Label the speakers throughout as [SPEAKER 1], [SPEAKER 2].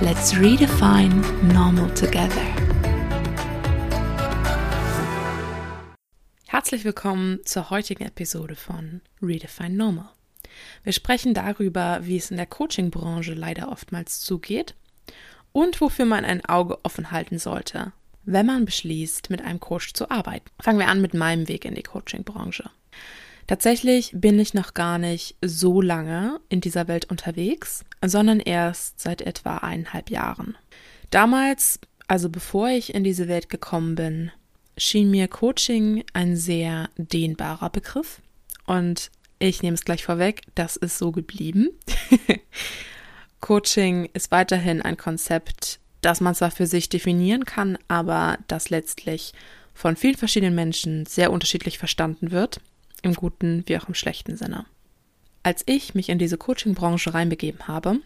[SPEAKER 1] Let's redefine normal together. Herzlich willkommen zur heutigen Episode von Redefine Normal. Wir sprechen darüber, wie es in der Coaching-Branche leider oftmals zugeht und wofür man ein Auge offen halten sollte, wenn man beschließt, mit einem Coach zu arbeiten. Fangen wir an mit meinem Weg in die Coaching-Branche. Tatsächlich bin ich noch gar nicht so lange in dieser Welt unterwegs, sondern erst seit etwa eineinhalb Jahren. Damals, also bevor ich in diese Welt gekommen bin, schien mir Coaching ein sehr dehnbarer Begriff. Und ich nehme es gleich vorweg, das ist so geblieben. Coaching ist weiterhin ein Konzept, das man zwar für sich definieren kann, aber das letztlich von vielen verschiedenen Menschen sehr unterschiedlich verstanden wird im guten wie auch im schlechten Sinne. Als ich mich in diese Coaching-Branche reinbegeben habe,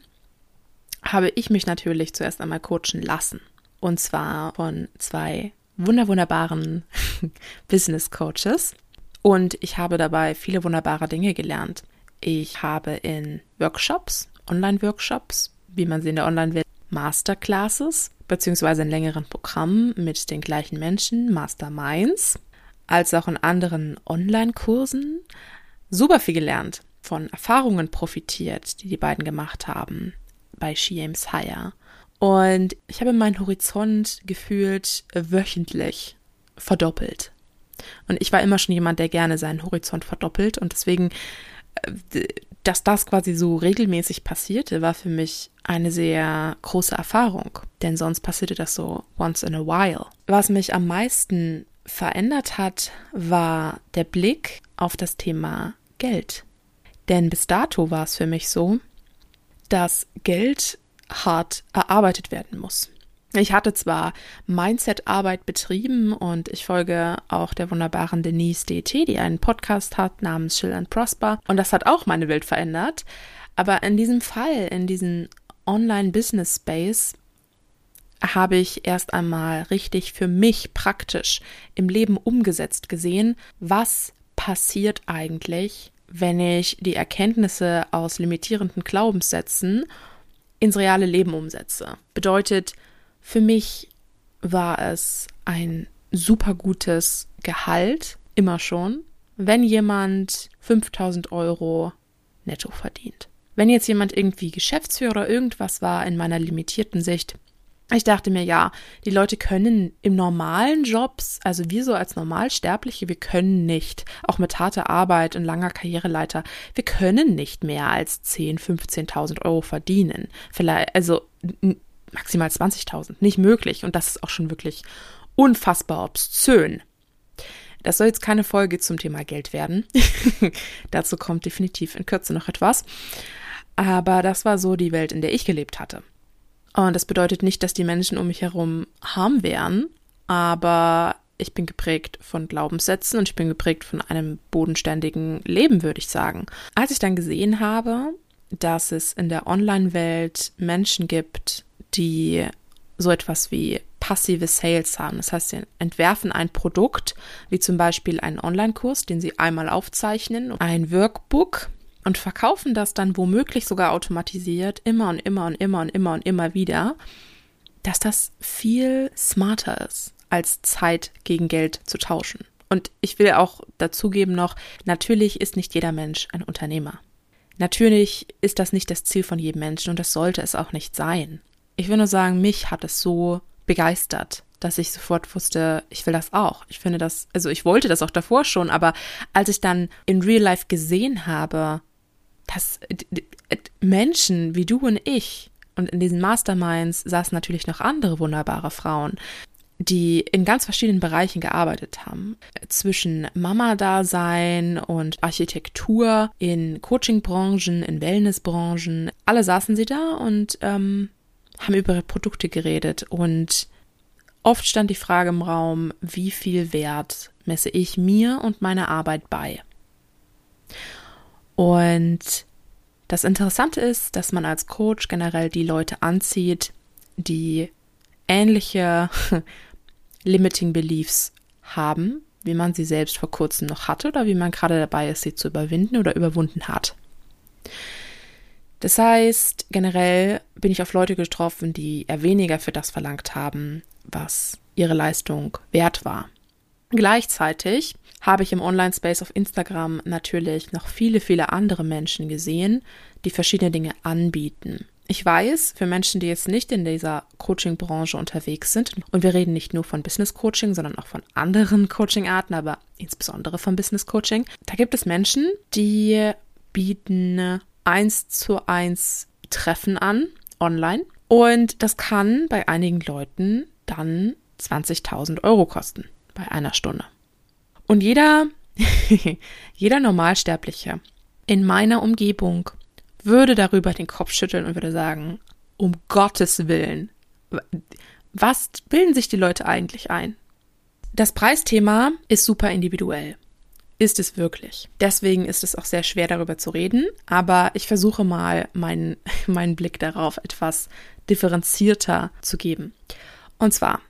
[SPEAKER 1] habe ich mich natürlich zuerst einmal coachen lassen. Und zwar von zwei wunderwunderbaren Business Coaches. Und ich habe dabei viele wunderbare Dinge gelernt. Ich habe in Workshops, Online-Workshops, wie man sie in der Online-Welt, Masterclasses, beziehungsweise in längeren Programmen mit den gleichen Menschen, Masterminds, als auch in anderen Online-Kursen super viel gelernt, von Erfahrungen profitiert, die die beiden gemacht haben bei She Aims Higher. Und ich habe meinen Horizont gefühlt wöchentlich verdoppelt. Und ich war immer schon jemand, der gerne seinen Horizont verdoppelt. Und deswegen, äh, dass das quasi so regelmäßig passierte, war für mich eine sehr große Erfahrung. Denn sonst passierte das so once in a while. Was mich am meisten verändert hat, war der Blick auf das Thema Geld. Denn bis dato war es für mich so, dass Geld hart erarbeitet werden muss. Ich hatte zwar Mindset-Arbeit betrieben und ich folge auch der wunderbaren Denise DT, die einen Podcast hat namens Chill and Prosper und das hat auch meine Welt verändert. Aber in diesem Fall, in diesem Online-Business-Space, habe ich erst einmal richtig für mich praktisch im Leben umgesetzt gesehen, was passiert eigentlich, wenn ich die Erkenntnisse aus limitierenden Glaubenssätzen ins reale Leben umsetze. Bedeutet, für mich war es ein super gutes Gehalt, immer schon, wenn jemand 5000 Euro netto verdient. Wenn jetzt jemand irgendwie Geschäftsführer irgendwas war in meiner limitierten Sicht, ich dachte mir, ja, die Leute können im normalen Jobs, also wir so als Normalsterbliche, wir können nicht, auch mit harter Arbeit und langer Karriereleiter, wir können nicht mehr als 10, 15.000 Euro verdienen. Vielleicht, also maximal 20.000, nicht möglich. Und das ist auch schon wirklich unfassbar obszön. Das soll jetzt keine Folge zum Thema Geld werden. Dazu kommt definitiv in Kürze noch etwas. Aber das war so die Welt, in der ich gelebt hatte. Und das bedeutet nicht, dass die Menschen um mich herum harm wären, aber ich bin geprägt von Glaubenssätzen und ich bin geprägt von einem bodenständigen Leben, würde ich sagen. Als ich dann gesehen habe, dass es in der Online-Welt Menschen gibt, die so etwas wie passive Sales haben. Das heißt, sie entwerfen ein Produkt, wie zum Beispiel einen Online-Kurs, den sie einmal aufzeichnen, ein Workbook, und verkaufen das dann womöglich sogar automatisiert immer und immer und immer und immer und immer wieder, dass das viel smarter ist, als Zeit gegen Geld zu tauschen. Und ich will auch dazugeben noch, natürlich ist nicht jeder Mensch ein Unternehmer. Natürlich ist das nicht das Ziel von jedem Menschen und das sollte es auch nicht sein. Ich will nur sagen, mich hat es so begeistert, dass ich sofort wusste, ich will das auch. Ich finde das, also ich wollte das auch davor schon, aber als ich dann in Real Life gesehen habe, dass Menschen wie du und ich, und in diesen Masterminds saßen natürlich noch andere wunderbare Frauen, die in ganz verschiedenen Bereichen gearbeitet haben. Zwischen Mama-Dasein und Architektur, in Coaching-Branchen, in Wellness-Branchen. Alle saßen sie da und ähm, haben über Produkte geredet und oft stand die Frage im Raum, wie viel Wert messe ich mir und meiner Arbeit bei? Und das Interessante ist, dass man als Coach generell die Leute anzieht, die ähnliche Limiting Beliefs haben, wie man sie selbst vor kurzem noch hatte oder wie man gerade dabei ist, sie zu überwinden oder überwunden hat. Das heißt, generell bin ich auf Leute getroffen, die eher weniger für das verlangt haben, was ihre Leistung wert war. Gleichzeitig habe ich im Online-Space auf Instagram natürlich noch viele, viele andere Menschen gesehen, die verschiedene Dinge anbieten. Ich weiß, für Menschen, die jetzt nicht in dieser Coaching-Branche unterwegs sind, und wir reden nicht nur von Business Coaching, sondern auch von anderen Coaching-Arten, aber insbesondere von Business Coaching, da gibt es Menschen, die bieten eins zu eins Treffen an, online. Und das kann bei einigen Leuten dann 20.000 Euro kosten bei einer Stunde. Und jeder, jeder Normalsterbliche in meiner Umgebung würde darüber den Kopf schütteln und würde sagen, um Gottes Willen, was bilden sich die Leute eigentlich ein? Das Preisthema ist super individuell. Ist es wirklich. Deswegen ist es auch sehr schwer darüber zu reden, aber ich versuche mal meinen, meinen Blick darauf etwas differenzierter zu geben. Und zwar,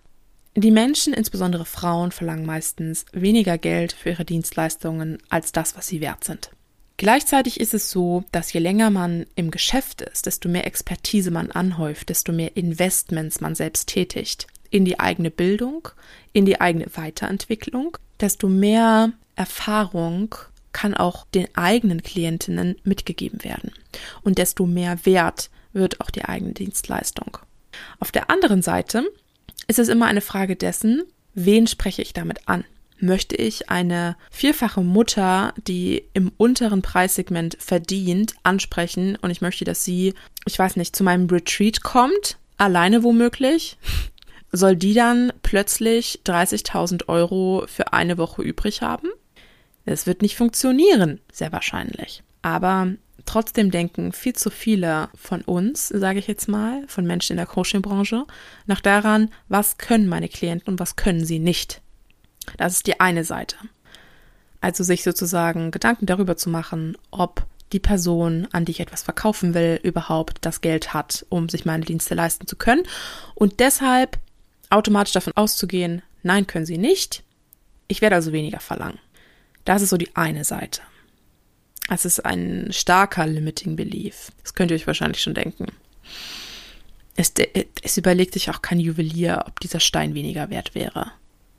[SPEAKER 1] die Menschen, insbesondere Frauen, verlangen meistens weniger Geld für ihre Dienstleistungen als das, was sie wert sind. Gleichzeitig ist es so, dass je länger man im Geschäft ist, desto mehr Expertise man anhäuft, desto mehr Investments man selbst tätigt in die eigene Bildung, in die eigene Weiterentwicklung, desto mehr Erfahrung kann auch den eigenen Klientinnen mitgegeben werden und desto mehr Wert wird auch die eigene Dienstleistung. Auf der anderen Seite ist es immer eine Frage dessen, wen spreche ich damit an? Möchte ich eine vierfache Mutter, die im unteren Preissegment verdient, ansprechen und ich möchte, dass sie, ich weiß nicht, zu meinem Retreat kommt, alleine womöglich? Soll die dann plötzlich 30.000 Euro für eine Woche übrig haben? Es wird nicht funktionieren, sehr wahrscheinlich. Aber Trotzdem denken viel zu viele von uns, sage ich jetzt mal, von Menschen in der Coaching-Branche, nach daran, was können meine Klienten und was können sie nicht. Das ist die eine Seite. Also sich sozusagen Gedanken darüber zu machen, ob die Person, an die ich etwas verkaufen will, überhaupt das Geld hat, um sich meine Dienste leisten zu können. Und deshalb automatisch davon auszugehen, nein, können sie nicht. Ich werde also weniger verlangen. Das ist so die eine Seite. Es ist ein starker Limiting Belief. Das könnt ihr euch wahrscheinlich schon denken. Es, es überlegt sich auch kein Juwelier, ob dieser Stein weniger wert wäre.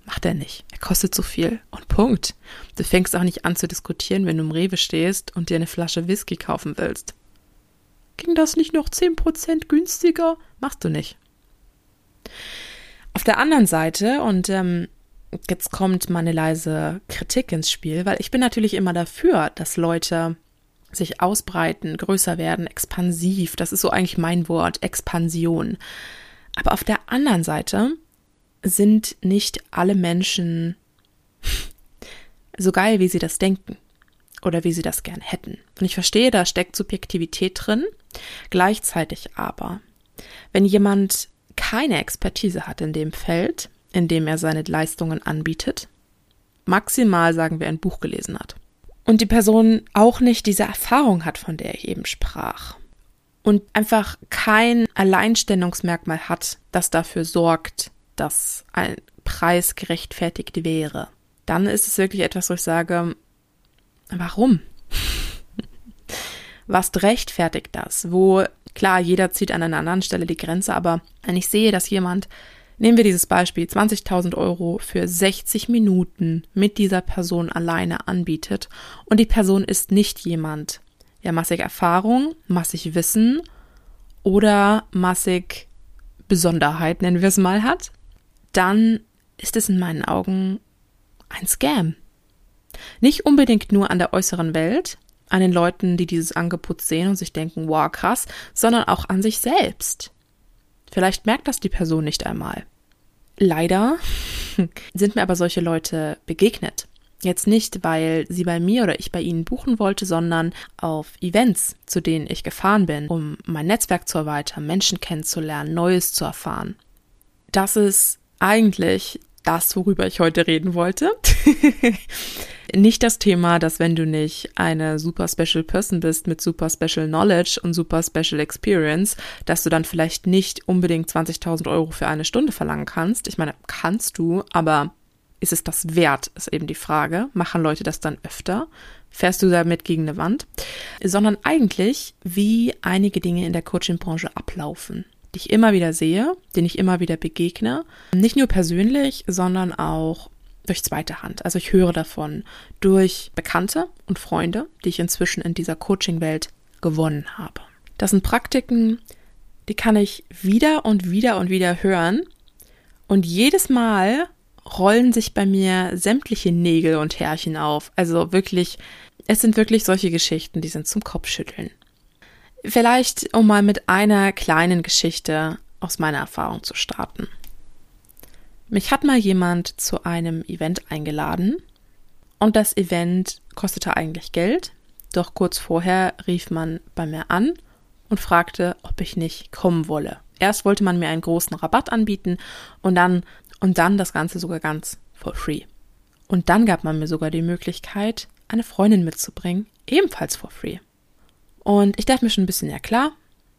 [SPEAKER 1] Macht er nicht. Er kostet so viel. Und Punkt. Du fängst auch nicht an zu diskutieren, wenn du im Rewe stehst und dir eine Flasche Whisky kaufen willst. Ging das nicht noch 10% günstiger? Machst du nicht. Auf der anderen Seite, und ähm, jetzt kommt meine leise Kritik ins Spiel, weil ich bin natürlich immer dafür, dass Leute sich ausbreiten, größer werden, expansiv. Das ist so eigentlich mein Wort, Expansion. Aber auf der anderen Seite sind nicht alle Menschen so geil, wie sie das denken oder wie sie das gern hätten. Und ich verstehe, da steckt Subjektivität drin. Gleichzeitig aber, wenn jemand keine Expertise hat in dem Feld, indem er seine Leistungen anbietet. Maximal sagen wir ein Buch gelesen hat. Und die Person auch nicht diese Erfahrung hat, von der ich eben sprach. Und einfach kein Alleinstellungsmerkmal hat, das dafür sorgt, dass ein Preis gerechtfertigt wäre. Dann ist es wirklich etwas, wo ich sage, warum? Was rechtfertigt das? Wo, klar, jeder zieht an einer anderen Stelle die Grenze, aber wenn ich sehe, dass jemand Nehmen wir dieses Beispiel, 20.000 Euro für 60 Minuten mit dieser Person alleine anbietet und die Person ist nicht jemand, der massig Erfahrung, massig Wissen oder massig Besonderheit, nennen wir es mal, hat, dann ist es in meinen Augen ein Scam. Nicht unbedingt nur an der äußeren Welt, an den Leuten, die dieses Angebot sehen und sich denken, wow, krass, sondern auch an sich selbst. Vielleicht merkt das die Person nicht einmal. Leider sind mir aber solche Leute begegnet. Jetzt nicht, weil sie bei mir oder ich bei ihnen buchen wollte, sondern auf Events, zu denen ich gefahren bin, um mein Netzwerk zu erweitern, Menschen kennenzulernen, Neues zu erfahren. Das ist eigentlich das, worüber ich heute reden wollte. nicht das Thema, dass wenn du nicht eine super special person bist mit super special knowledge und super special experience, dass du dann vielleicht nicht unbedingt 20.000 Euro für eine Stunde verlangen kannst. Ich meine, kannst du, aber ist es das wert, ist eben die Frage. Machen Leute das dann öfter? Fährst du damit gegen eine Wand? Sondern eigentlich, wie einige Dinge in der Coaching-Branche ablaufen, ich immer wieder sehe, denen ich immer wieder begegne. Nicht nur persönlich, sondern auch durch zweite Hand. Also ich höre davon durch Bekannte und Freunde, die ich inzwischen in dieser Coaching-Welt gewonnen habe. Das sind Praktiken, die kann ich wieder und wieder und wieder hören. Und jedes Mal rollen sich bei mir sämtliche Nägel und Härchen auf. Also wirklich, es sind wirklich solche Geschichten, die sind zum Kopfschütteln. Vielleicht, um mal mit einer kleinen Geschichte aus meiner Erfahrung zu starten. Mich hat mal jemand zu einem Event eingeladen und das Event kostete eigentlich Geld, doch kurz vorher rief man bei mir an und fragte, ob ich nicht kommen wolle. Erst wollte man mir einen großen Rabatt anbieten und dann und dann das Ganze sogar ganz for free. Und dann gab man mir sogar die Möglichkeit, eine Freundin mitzubringen, ebenfalls for free. Und ich dachte mir schon ein bisschen, ja klar,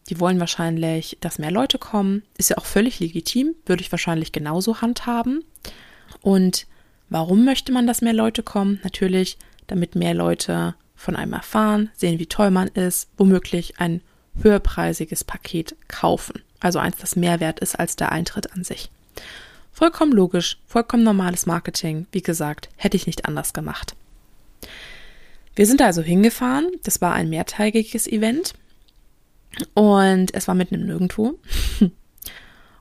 [SPEAKER 1] die wollen wahrscheinlich, dass mehr Leute kommen. Ist ja auch völlig legitim, würde ich wahrscheinlich genauso handhaben. Und warum möchte man, dass mehr Leute kommen? Natürlich, damit mehr Leute von einem erfahren, sehen, wie toll man ist, womöglich ein höherpreisiges Paket kaufen. Also eins, das mehr wert ist als der Eintritt an sich. Vollkommen logisch, vollkommen normales Marketing. Wie gesagt, hätte ich nicht anders gemacht. Wir sind also hingefahren. Das war ein mehrtägiges Event. Und es war mitten im Nirgendwo.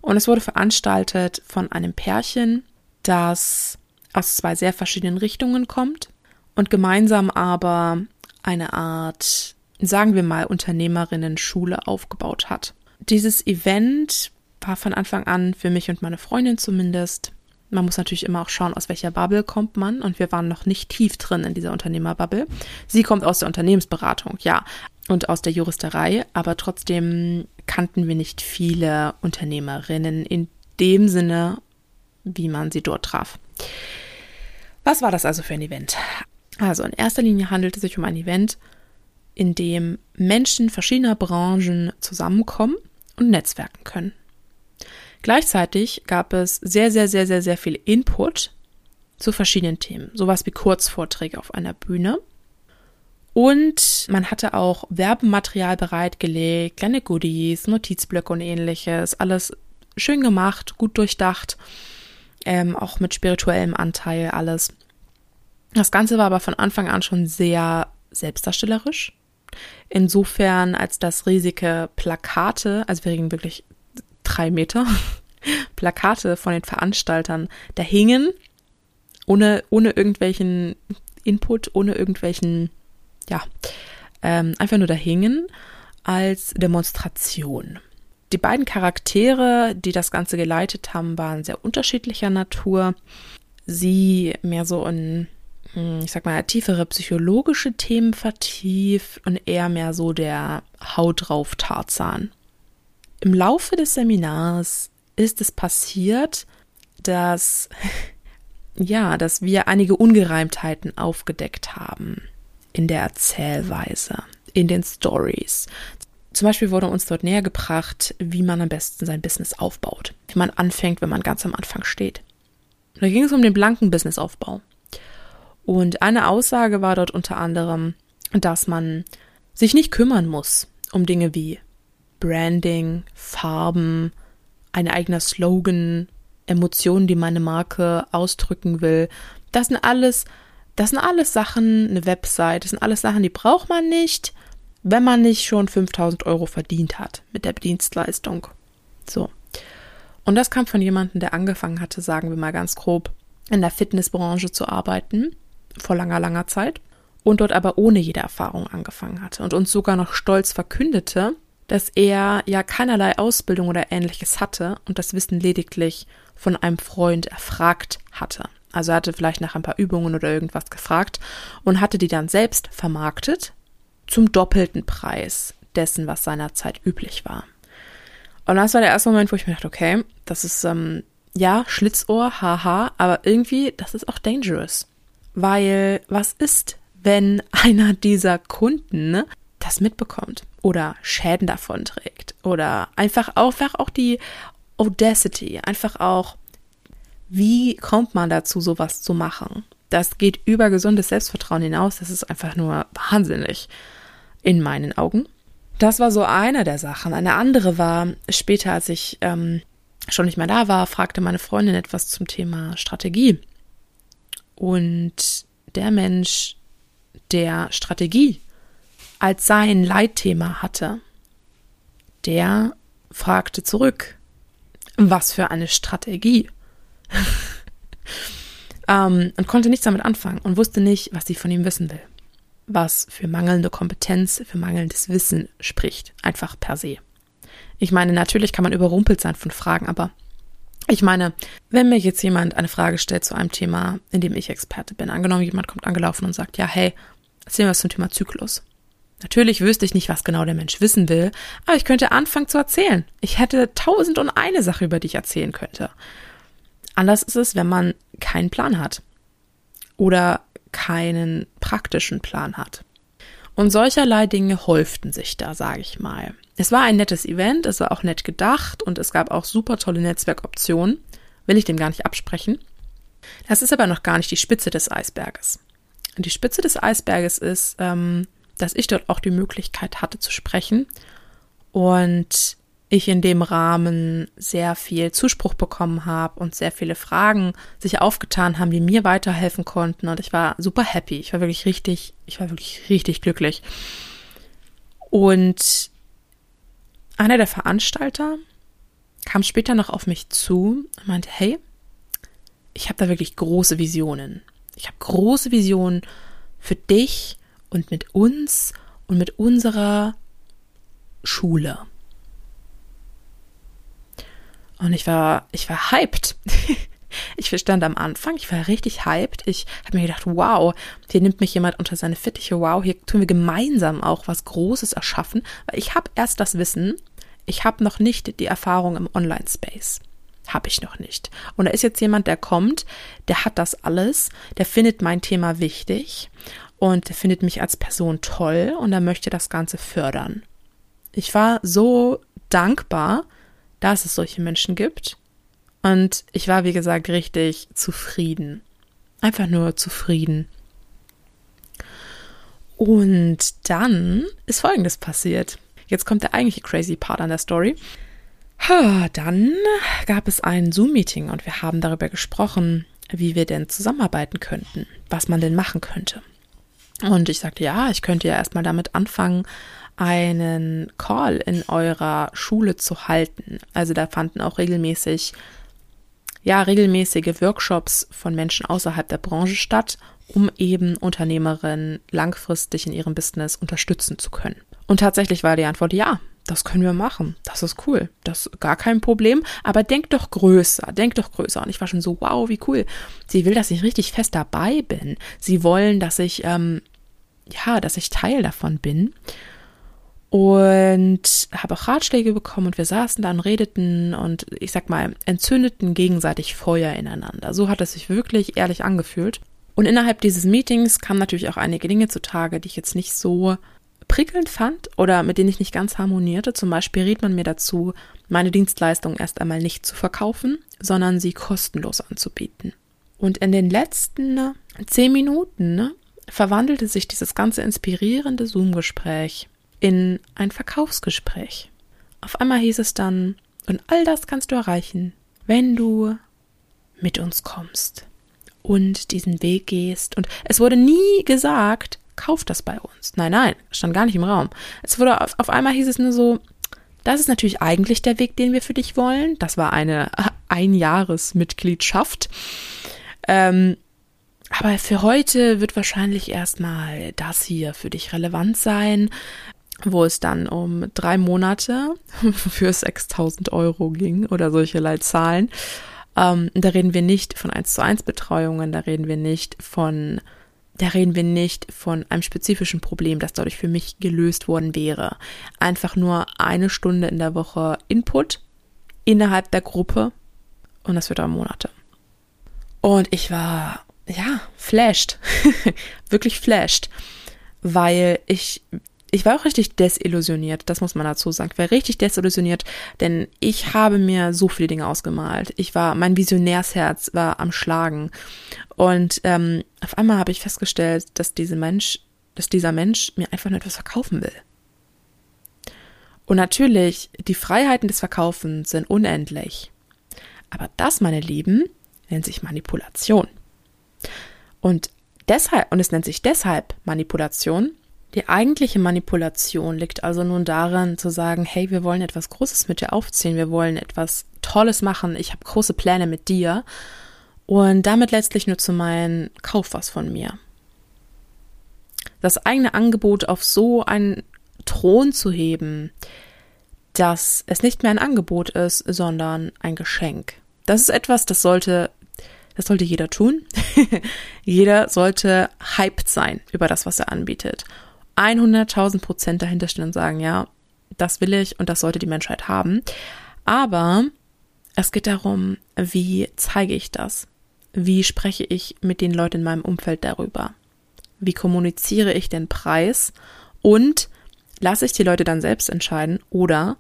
[SPEAKER 1] Und es wurde veranstaltet von einem Pärchen, das aus zwei sehr verschiedenen Richtungen kommt und gemeinsam aber eine Art, sagen wir mal, Unternehmerinnen-Schule aufgebaut hat. Dieses Event war von Anfang an für mich und meine Freundin zumindest. Man muss natürlich immer auch schauen, aus welcher Bubble kommt man. Und wir waren noch nicht tief drin in dieser Unternehmerbubble. Sie kommt aus der Unternehmensberatung, ja, und aus der Juristerei, aber trotzdem kannten wir nicht viele Unternehmerinnen in dem Sinne, wie man sie dort traf. Was war das also für ein Event? Also in erster Linie handelt es sich um ein Event, in dem Menschen verschiedener Branchen zusammenkommen und netzwerken können. Gleichzeitig gab es sehr, sehr, sehr, sehr, sehr viel Input zu verschiedenen Themen. Sowas wie Kurzvorträge auf einer Bühne. Und man hatte auch Werbematerial bereitgelegt, kleine Goodies, Notizblöcke und ähnliches. Alles schön gemacht, gut durchdacht, ähm, auch mit spirituellem Anteil, alles. Das Ganze war aber von Anfang an schon sehr selbstdarstellerisch. Insofern, als das riesige Plakate, also wir reden wirklich drei Meter Plakate von den Veranstaltern da hingen, ohne, ohne irgendwelchen Input, ohne irgendwelchen, ja, ähm, einfach nur da hingen als Demonstration. Die beiden Charaktere, die das Ganze geleitet haben, waren sehr unterschiedlicher Natur. Sie mehr so in, hm, ich sag mal, tiefere psychologische Themen vertieft und eher mehr so der Haut drauf Tarzan. Im Laufe des Seminars ist es passiert, dass ja, dass wir einige Ungereimtheiten aufgedeckt haben in der Erzählweise, in den Stories. Zum Beispiel wurde uns dort näher gebracht, wie man am besten sein Business aufbaut, wie man anfängt, wenn man ganz am Anfang steht. Da ging es um den blanken Businessaufbau. Und eine Aussage war dort unter anderem, dass man sich nicht kümmern muss um Dinge wie Branding, Farben, ein eigener Slogan, Emotionen, die meine Marke ausdrücken will. Das sind alles, das sind alles Sachen, eine Website, das sind alles Sachen, die braucht man nicht, wenn man nicht schon 5000 Euro verdient hat mit der Dienstleistung. So. Und das kam von jemandem, der angefangen hatte, sagen wir mal ganz grob, in der Fitnessbranche zu arbeiten, vor langer, langer Zeit, und dort aber ohne jede Erfahrung angefangen hatte und uns sogar noch stolz verkündete, dass er ja keinerlei Ausbildung oder ähnliches hatte und das Wissen lediglich von einem Freund erfragt hatte. Also er hatte vielleicht nach ein paar Übungen oder irgendwas gefragt und hatte die dann selbst vermarktet zum doppelten Preis dessen, was seinerzeit üblich war. Und das war der erste Moment, wo ich mir dachte, okay, das ist, ähm, ja, Schlitzohr, haha, aber irgendwie, das ist auch dangerous. Weil, was ist, wenn einer dieser Kunden das mitbekommt oder Schäden davon trägt oder einfach auch, einfach auch die Audacity, einfach auch, wie kommt man dazu, sowas zu machen? Das geht über gesundes Selbstvertrauen hinaus, das ist einfach nur wahnsinnig in meinen Augen. Das war so eine der Sachen. Eine andere war, später, als ich ähm, schon nicht mehr da war, fragte meine Freundin etwas zum Thema Strategie. Und der Mensch, der Strategie als sein Leitthema hatte, der fragte zurück, was für eine Strategie. ähm, und konnte nichts damit anfangen und wusste nicht, was sie von ihm wissen will was für mangelnde Kompetenz, für mangelndes Wissen spricht, einfach per se. Ich meine, natürlich kann man überrumpelt sein von Fragen, aber ich meine, wenn mir jetzt jemand eine Frage stellt zu einem Thema, in dem ich Experte bin, angenommen jemand kommt angelaufen und sagt, ja, hey, erzähl mir was zum Thema Zyklus. Natürlich wüsste ich nicht, was genau der Mensch wissen will, aber ich könnte anfangen zu erzählen. Ich hätte tausend und eine Sache, über die ich erzählen könnte. Anders ist es, wenn man keinen Plan hat. Oder keinen praktischen Plan hat. Und solcherlei Dinge häuften sich da, sage ich mal. Es war ein nettes Event, es war auch nett gedacht und es gab auch super tolle Netzwerkoptionen. Will ich dem gar nicht absprechen. Das ist aber noch gar nicht die Spitze des Eisberges. Die Spitze des Eisberges ist, ähm, dass ich dort auch die Möglichkeit hatte zu sprechen und ich in dem Rahmen sehr viel Zuspruch bekommen habe und sehr viele Fragen sich aufgetan haben, die mir weiterhelfen konnten. Und ich war super happy. Ich war wirklich richtig, ich war wirklich richtig glücklich. Und einer der Veranstalter kam später noch auf mich zu und meinte, hey, ich habe da wirklich große Visionen. Ich habe große Visionen für dich und mit uns und mit unserer Schule. Und ich war, ich war hyped. ich stand am Anfang, ich war richtig hyped. Ich habe mir gedacht, wow, hier nimmt mich jemand unter seine Fittiche. Wow, hier tun wir gemeinsam auch was Großes erschaffen. Weil ich habe erst das Wissen, ich habe noch nicht die Erfahrung im Online-Space. Habe ich noch nicht. Und da ist jetzt jemand, der kommt, der hat das alles, der findet mein Thema wichtig und der findet mich als Person toll und er möchte das Ganze fördern. Ich war so dankbar, dass es solche Menschen gibt. Und ich war, wie gesagt, richtig zufrieden. Einfach nur zufrieden. Und dann ist Folgendes passiert. Jetzt kommt der eigentliche crazy Part an der Story. Dann gab es ein Zoom-Meeting und wir haben darüber gesprochen, wie wir denn zusammenarbeiten könnten, was man denn machen könnte. Und ich sagte, ja, ich könnte ja erstmal damit anfangen, einen Call in eurer Schule zu halten. Also da fanden auch regelmäßig, ja, regelmäßige Workshops von Menschen außerhalb der Branche statt, um eben Unternehmerinnen langfristig in ihrem Business unterstützen zu können. Und tatsächlich war die Antwort ja. Das können wir machen. Das ist cool. Das ist gar kein Problem. Aber denk doch größer. Denk doch größer. Und ich war schon so, wow, wie cool. Sie will, dass ich richtig fest dabei bin. Sie wollen, dass ich, ähm, ja, dass ich Teil davon bin und habe auch Ratschläge bekommen und wir saßen da und redeten und ich sag mal, entzündeten gegenseitig Feuer ineinander. So hat es sich wirklich ehrlich angefühlt. Und innerhalb dieses Meetings kamen natürlich auch einige Dinge zutage, die ich jetzt nicht so prickelnd fand oder mit denen ich nicht ganz harmonierte. Zum Beispiel riet man mir dazu, meine Dienstleistung erst einmal nicht zu verkaufen, sondern sie kostenlos anzubieten. Und in den letzten zehn Minuten ne, verwandelte sich dieses ganze inspirierende Zoom-Gespräch in ein Verkaufsgespräch. Auf einmal hieß es dann, und all das kannst du erreichen, wenn du mit uns kommst und diesen Weg gehst. Und es wurde nie gesagt, kauf das bei uns. Nein, nein, stand gar nicht im Raum. Es wurde auf, auf einmal hieß es nur so, das ist natürlich eigentlich der Weg, den wir für dich wollen. Das war eine Einjahresmitgliedschaft. Ähm, aber für heute wird wahrscheinlich erstmal das hier für dich relevant sein wo es dann um drei Monate für 6000 Euro ging oder solche Leitzahlen. Ähm, da reden wir nicht von 1 zu 1 Betreuungen, da reden wir nicht von, da reden wir nicht von einem spezifischen Problem, das dadurch für mich gelöst worden wäre. Einfach nur eine Stunde in der Woche Input innerhalb der Gruppe und das wird dann Monate. Und ich war, ja, flashed. Wirklich flashed. Weil ich ich war auch richtig desillusioniert, das muss man dazu sagen. Ich war richtig desillusioniert, denn ich habe mir so viele Dinge ausgemalt. Ich war, mein Visionärsherz war am Schlagen. Und ähm, auf einmal habe ich festgestellt, dass diese Mensch, dass dieser Mensch mir einfach nur etwas verkaufen will. Und natürlich, die Freiheiten des Verkaufens sind unendlich. Aber das, meine Lieben, nennt sich Manipulation. Und deshalb, und es nennt sich deshalb Manipulation, die eigentliche Manipulation liegt also nun darin zu sagen, hey, wir wollen etwas Großes mit dir aufziehen, wir wollen etwas Tolles machen, ich habe große Pläne mit dir und damit letztlich nur zu meinen, kauf was von mir. Das eigene Angebot auf so einen Thron zu heben, dass es nicht mehr ein Angebot ist, sondern ein Geschenk. Das ist etwas, das sollte, das sollte jeder tun. jeder sollte hyped sein über das, was er anbietet. 100.000 Prozent dahinter stehen und sagen, ja, das will ich und das sollte die Menschheit haben. Aber es geht darum, wie zeige ich das? Wie spreche ich mit den Leuten in meinem Umfeld darüber? Wie kommuniziere ich den Preis? Und lasse ich die Leute dann selbst entscheiden oder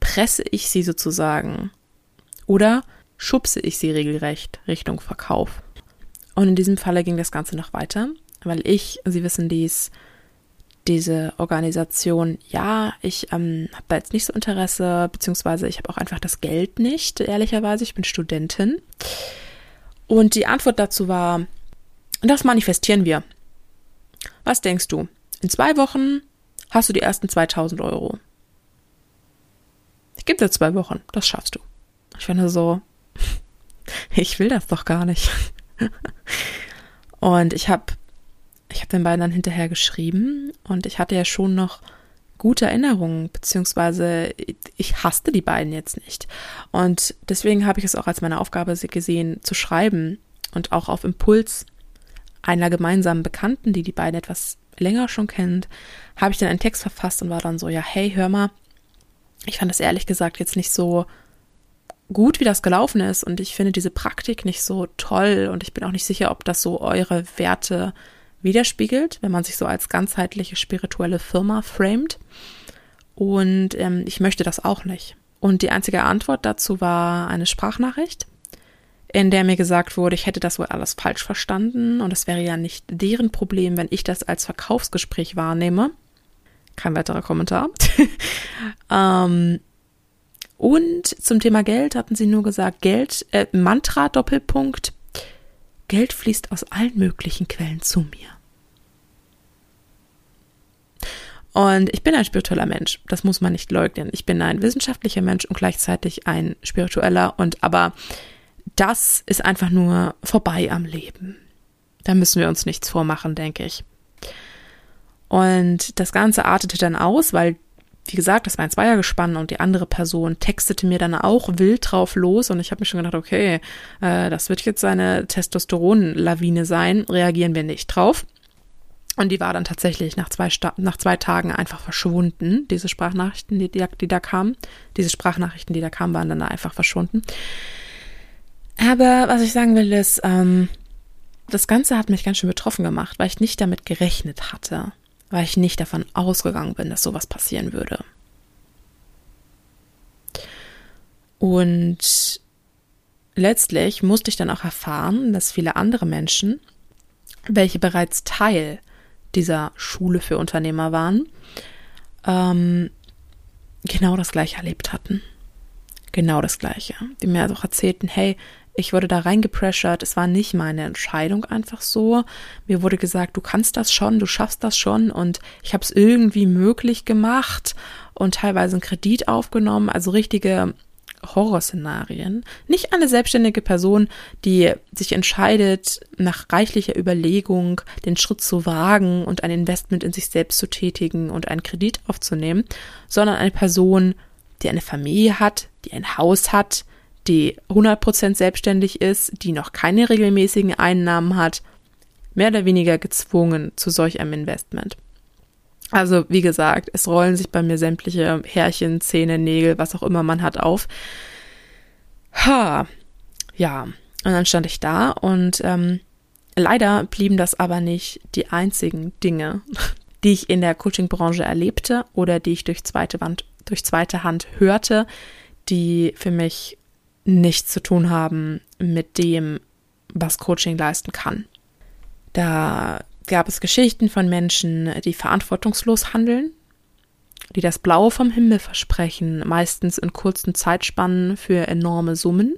[SPEAKER 1] presse ich sie sozusagen? Oder schubse ich sie regelrecht Richtung Verkauf? Und in diesem Falle ging das Ganze noch weiter, weil ich, Sie wissen dies, diese Organisation, ja, ich ähm, habe da jetzt nicht so Interesse, beziehungsweise ich habe auch einfach das Geld nicht, ehrlicherweise, ich bin Studentin. Und die Antwort dazu war, das manifestieren wir. Was denkst du? In zwei Wochen hast du die ersten 2000 Euro. Ich gebe dir zwei Wochen, das schaffst du. Ich finde so, ich will das doch gar nicht. Und ich habe ich habe den beiden dann hinterher geschrieben und ich hatte ja schon noch gute Erinnerungen, beziehungsweise ich hasste die beiden jetzt nicht. Und deswegen habe ich es auch als meine Aufgabe gesehen, zu schreiben und auch auf Impuls einer gemeinsamen Bekannten, die die beiden etwas länger schon kennt, habe ich dann einen Text verfasst und war dann so, ja, hey, hör mal, ich fand das ehrlich gesagt jetzt nicht so gut, wie das gelaufen ist und ich finde diese Praktik nicht so toll und ich bin auch nicht sicher, ob das so eure Werte widerspiegelt, wenn man sich so als ganzheitliche spirituelle Firma framet. Und ähm, ich möchte das auch nicht. Und die einzige Antwort dazu war eine Sprachnachricht, in der mir gesagt wurde, ich hätte das wohl alles falsch verstanden und es wäre ja nicht deren Problem, wenn ich das als Verkaufsgespräch wahrnehme. Kein weiterer Kommentar. ähm, und zum Thema Geld hatten sie nur gesagt, Geld, äh, Mantra Doppelpunkt, Geld fließt aus allen möglichen Quellen zu mir. Und ich bin ein spiritueller Mensch, das muss man nicht leugnen. Ich bin ein wissenschaftlicher Mensch und gleichzeitig ein spiritueller und aber das ist einfach nur vorbei am Leben. Da müssen wir uns nichts vormachen, denke ich. Und das Ganze artete dann aus, weil wie gesagt, das war ein Zweiergespann und die andere Person textete mir dann auch wild drauf los und ich habe mir schon gedacht, okay, äh, das wird jetzt eine Testosteronlawine sein, reagieren wir nicht drauf. Und die war dann tatsächlich nach zwei, Sta nach zwei Tagen einfach verschwunden, diese Sprachnachrichten, die, die, da kamen. Diese Sprachnachrichten, die da kamen, waren dann einfach verschwunden. Aber was ich sagen will, ist, ähm, das Ganze hat mich ganz schön betroffen gemacht, weil ich nicht damit gerechnet hatte weil ich nicht davon ausgegangen bin, dass sowas passieren würde. Und letztlich musste ich dann auch erfahren, dass viele andere Menschen, welche bereits Teil dieser Schule für Unternehmer waren, ähm, genau das gleiche erlebt hatten. Genau das gleiche. Die mir auch erzählten, hey, ich wurde da reingepressured. Es war nicht meine Entscheidung einfach so. Mir wurde gesagt, du kannst das schon, du schaffst das schon und ich habe es irgendwie möglich gemacht und teilweise einen Kredit aufgenommen. Also richtige Horrorszenarien. Nicht eine selbstständige Person, die sich entscheidet, nach reichlicher Überlegung den Schritt zu wagen und ein Investment in sich selbst zu tätigen und einen Kredit aufzunehmen, sondern eine Person, die eine Familie hat, die ein Haus hat, die 100% selbstständig ist, die noch keine regelmäßigen Einnahmen hat, mehr oder weniger gezwungen zu solch einem Investment. Also, wie gesagt, es rollen sich bei mir sämtliche Härchen, Zähne, Nägel, was auch immer man hat auf. Ha, ja. Und dann stand ich da und ähm, leider blieben das aber nicht die einzigen Dinge, die ich in der Coaching-Branche erlebte oder die ich durch zweite, Wand, durch zweite Hand hörte, die für mich nichts zu tun haben mit dem, was Coaching leisten kann. Da gab es Geschichten von Menschen, die verantwortungslos handeln, die das Blaue vom Himmel versprechen, meistens in kurzen Zeitspannen für enorme Summen.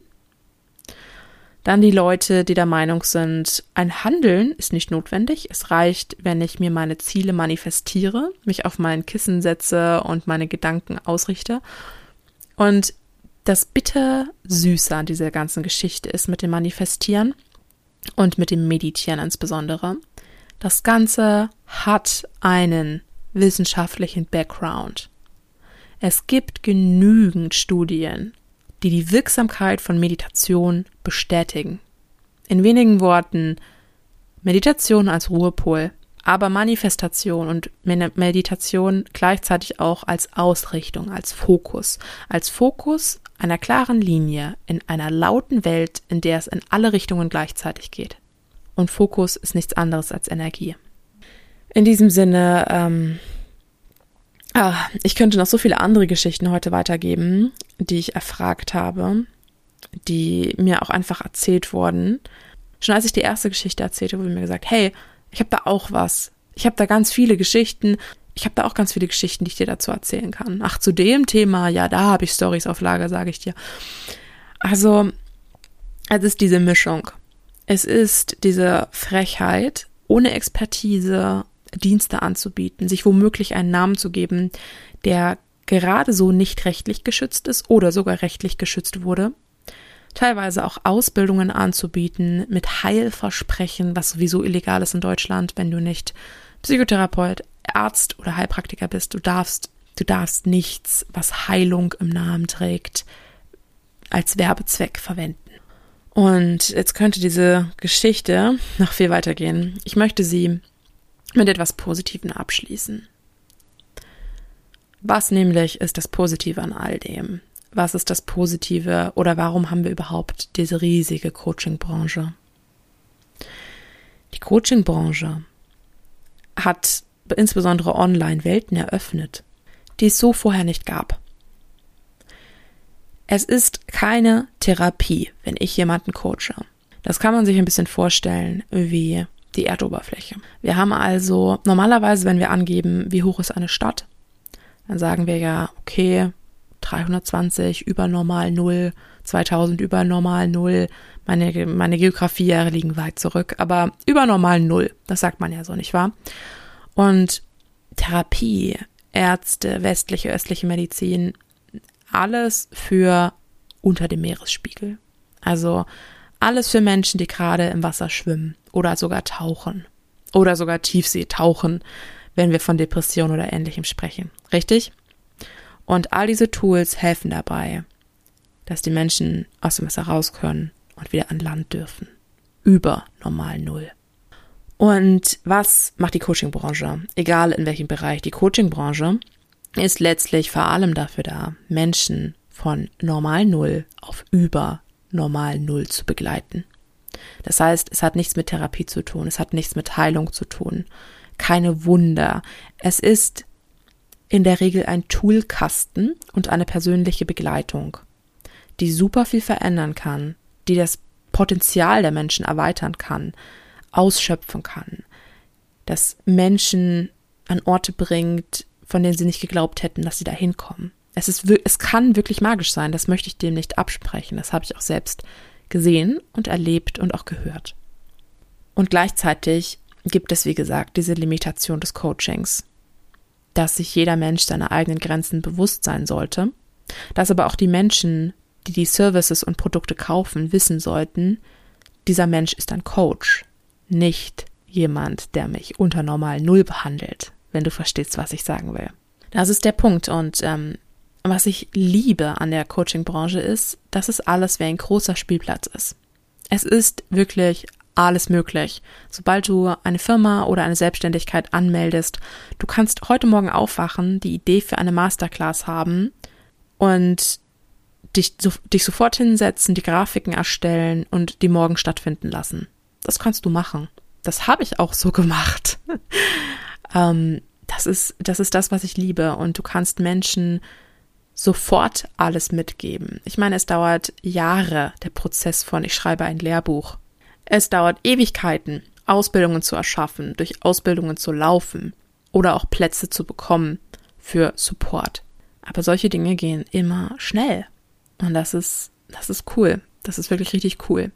[SPEAKER 1] Dann die Leute, die der Meinung sind, ein Handeln ist nicht notwendig. Es reicht, wenn ich mir meine Ziele manifestiere, mich auf mein Kissen setze und meine Gedanken ausrichte. Und das bitter Süße an dieser ganzen Geschichte ist mit dem Manifestieren und mit dem Meditieren insbesondere. Das Ganze hat einen wissenschaftlichen Background. Es gibt genügend Studien, die die Wirksamkeit von Meditation bestätigen. In wenigen Worten, Meditation als Ruhepol, aber Manifestation und Meditation gleichzeitig auch als Ausrichtung, als Fokus, als Fokus einer klaren Linie in einer lauten Welt, in der es in alle Richtungen gleichzeitig geht. Und Fokus ist nichts anderes als Energie. In diesem Sinne, ähm, ah, ich könnte noch so viele andere Geschichten heute weitergeben, die ich erfragt habe, die mir auch einfach erzählt wurden. Schon als ich die erste Geschichte erzählte, wurde mir gesagt, hey, ich habe da auch was. Ich habe da ganz viele Geschichten. Ich habe da auch ganz viele Geschichten, die ich dir dazu erzählen kann. Ach, zu dem Thema, ja, da habe ich Stories auf Lager, sage ich dir. Also, es ist diese Mischung. Es ist diese Frechheit, ohne Expertise Dienste anzubieten, sich womöglich einen Namen zu geben, der gerade so nicht rechtlich geschützt ist oder sogar rechtlich geschützt wurde. Teilweise auch Ausbildungen anzubieten mit Heilversprechen, was sowieso illegal ist in Deutschland, wenn du nicht Psychotherapeut, Arzt oder Heilpraktiker bist. Du darfst, du darfst nichts, was Heilung im Namen trägt, als Werbezweck verwenden. Und jetzt könnte diese Geschichte noch viel weiter gehen. Ich möchte sie mit etwas Positivem abschließen. Was nämlich ist das Positive an all dem? Was ist das Positive oder warum haben wir überhaupt diese riesige Coaching-Branche? Die Coaching-Branche hat insbesondere online Welten eröffnet, die es so vorher nicht gab. Es ist keine Therapie, wenn ich jemanden coache. Das kann man sich ein bisschen vorstellen wie die Erdoberfläche. Wir haben also normalerweise, wenn wir angeben, wie hoch ist eine Stadt, dann sagen wir ja, okay, 320 über normal 0, 2000 über normal 0. Meine, meine Geografiejahre liegen weit zurück, aber über normal 0, das sagt man ja so, nicht wahr? Und Therapie, Ärzte, westliche, östliche Medizin alles für unter dem Meeresspiegel. Also alles für Menschen, die gerade im Wasser schwimmen oder sogar tauchen oder sogar Tiefsee tauchen, wenn wir von Depression oder ähnlichem sprechen. Richtig? Und all diese Tools helfen dabei, dass die Menschen aus dem Wasser raus können und wieder an Land dürfen. Über normal Null. Und was macht die Coachingbranche? Egal in welchem Bereich. Die Coachingbranche ist letztlich vor allem dafür da, Menschen von normal Null auf über normal Null zu begleiten. Das heißt, es hat nichts mit Therapie zu tun, es hat nichts mit Heilung zu tun, keine Wunder. Es ist in der Regel ein Toolkasten und eine persönliche Begleitung, die super viel verändern kann, die das Potenzial der Menschen erweitern kann, ausschöpfen kann, das Menschen an Orte bringt, von denen sie nicht geglaubt hätten, dass sie da hinkommen. Es, ist, es kann wirklich magisch sein, das möchte ich dem nicht absprechen. Das habe ich auch selbst gesehen und erlebt und auch gehört. Und gleichzeitig gibt es, wie gesagt, diese Limitation des Coachings, dass sich jeder Mensch seiner eigenen Grenzen bewusst sein sollte, dass aber auch die Menschen, die die Services und Produkte kaufen, wissen sollten, dieser Mensch ist ein Coach, nicht jemand, der mich unter normal Null behandelt wenn du verstehst, was ich sagen will. Das ist der Punkt. Und ähm, was ich liebe an der Coaching-Branche ist, dass es alles wie ein großer Spielplatz ist. Es ist wirklich alles möglich. Sobald du eine Firma oder eine Selbstständigkeit anmeldest, du kannst heute Morgen aufwachen, die Idee für eine Masterclass haben und dich, dich sofort hinsetzen, die Grafiken erstellen und die morgen stattfinden lassen. Das kannst du machen. Das habe ich auch so gemacht. ähm, das ist, das ist das, was ich liebe. Und du kannst Menschen sofort alles mitgeben. Ich meine, es dauert Jahre, der Prozess von ich schreibe ein Lehrbuch. Es dauert Ewigkeiten, Ausbildungen zu erschaffen, durch Ausbildungen zu laufen oder auch Plätze zu bekommen für Support. Aber solche Dinge gehen immer schnell. Und das ist, das ist cool. Das ist wirklich richtig cool.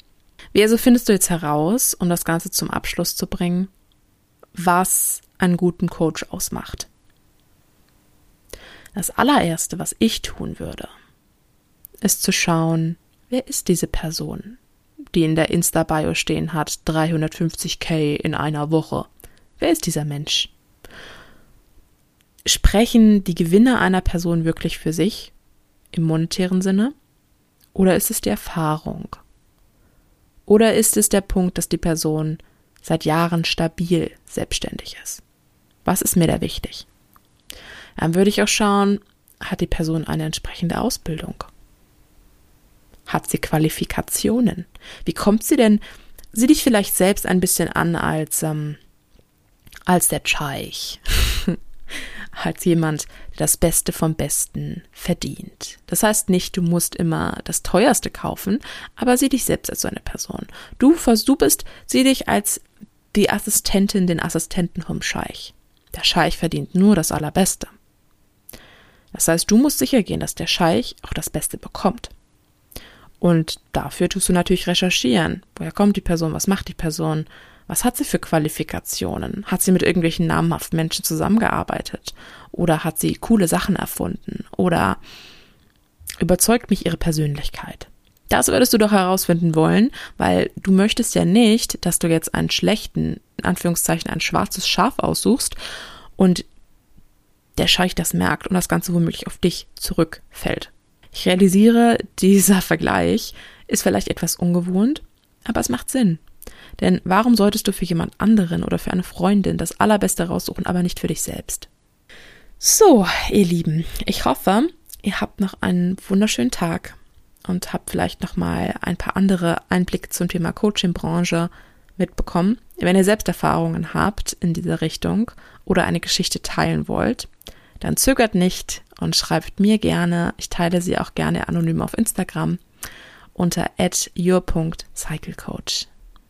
[SPEAKER 1] Wie also findest du jetzt heraus, um das Ganze zum Abschluss zu bringen, was einen guten Coach ausmacht? Das allererste, was ich tun würde, ist zu schauen, wer ist diese Person, die in der Insta-Bio stehen hat, 350k in einer Woche. Wer ist dieser Mensch? Sprechen die Gewinne einer Person wirklich für sich im monetären Sinne? Oder ist es die Erfahrung? Oder ist es der Punkt, dass die Person seit Jahren stabil selbstständig ist? Was ist mir da wichtig? Dann würde ich auch schauen, hat die Person eine entsprechende Ausbildung? Hat sie Qualifikationen? Wie kommt sie denn? Sieh dich vielleicht selbst ein bisschen an als, ähm, als der Scheich. als jemand, der das Beste vom Besten verdient. Das heißt nicht, du musst immer das Teuerste kaufen, aber sieh dich selbst als so eine Person. Du, bist, sieh dich als die Assistentin, den Assistenten vom Scheich. Der Scheich verdient nur das Allerbeste. Das heißt, du musst sicher gehen, dass der Scheich auch das Beste bekommt. Und dafür tust du natürlich recherchieren. Woher kommt die Person? Was macht die Person? Was hat sie für Qualifikationen? Hat sie mit irgendwelchen namhaften Menschen zusammengearbeitet? Oder hat sie coole Sachen erfunden? Oder überzeugt mich ihre Persönlichkeit? Das würdest du doch herausfinden wollen, weil du möchtest ja nicht, dass du jetzt einen schlechten, in Anführungszeichen ein schwarzes Schaf aussuchst und der Scheich das merkt und das Ganze womöglich auf dich zurückfällt. Ich realisiere, dieser Vergleich ist vielleicht etwas ungewohnt, aber es macht Sinn. Denn warum solltest du für jemand anderen oder für eine Freundin das Allerbeste raussuchen, aber nicht für dich selbst? So, ihr Lieben, ich hoffe, ihr habt noch einen wunderschönen Tag und habt vielleicht noch mal ein paar andere Einblicke zum Thema Coaching-Branche mitbekommen. Wenn ihr selbst Erfahrungen habt in dieser Richtung oder eine Geschichte teilen wollt, dann zögert nicht und schreibt mir gerne. Ich teile sie auch gerne anonym auf Instagram unter your.cyclecoach.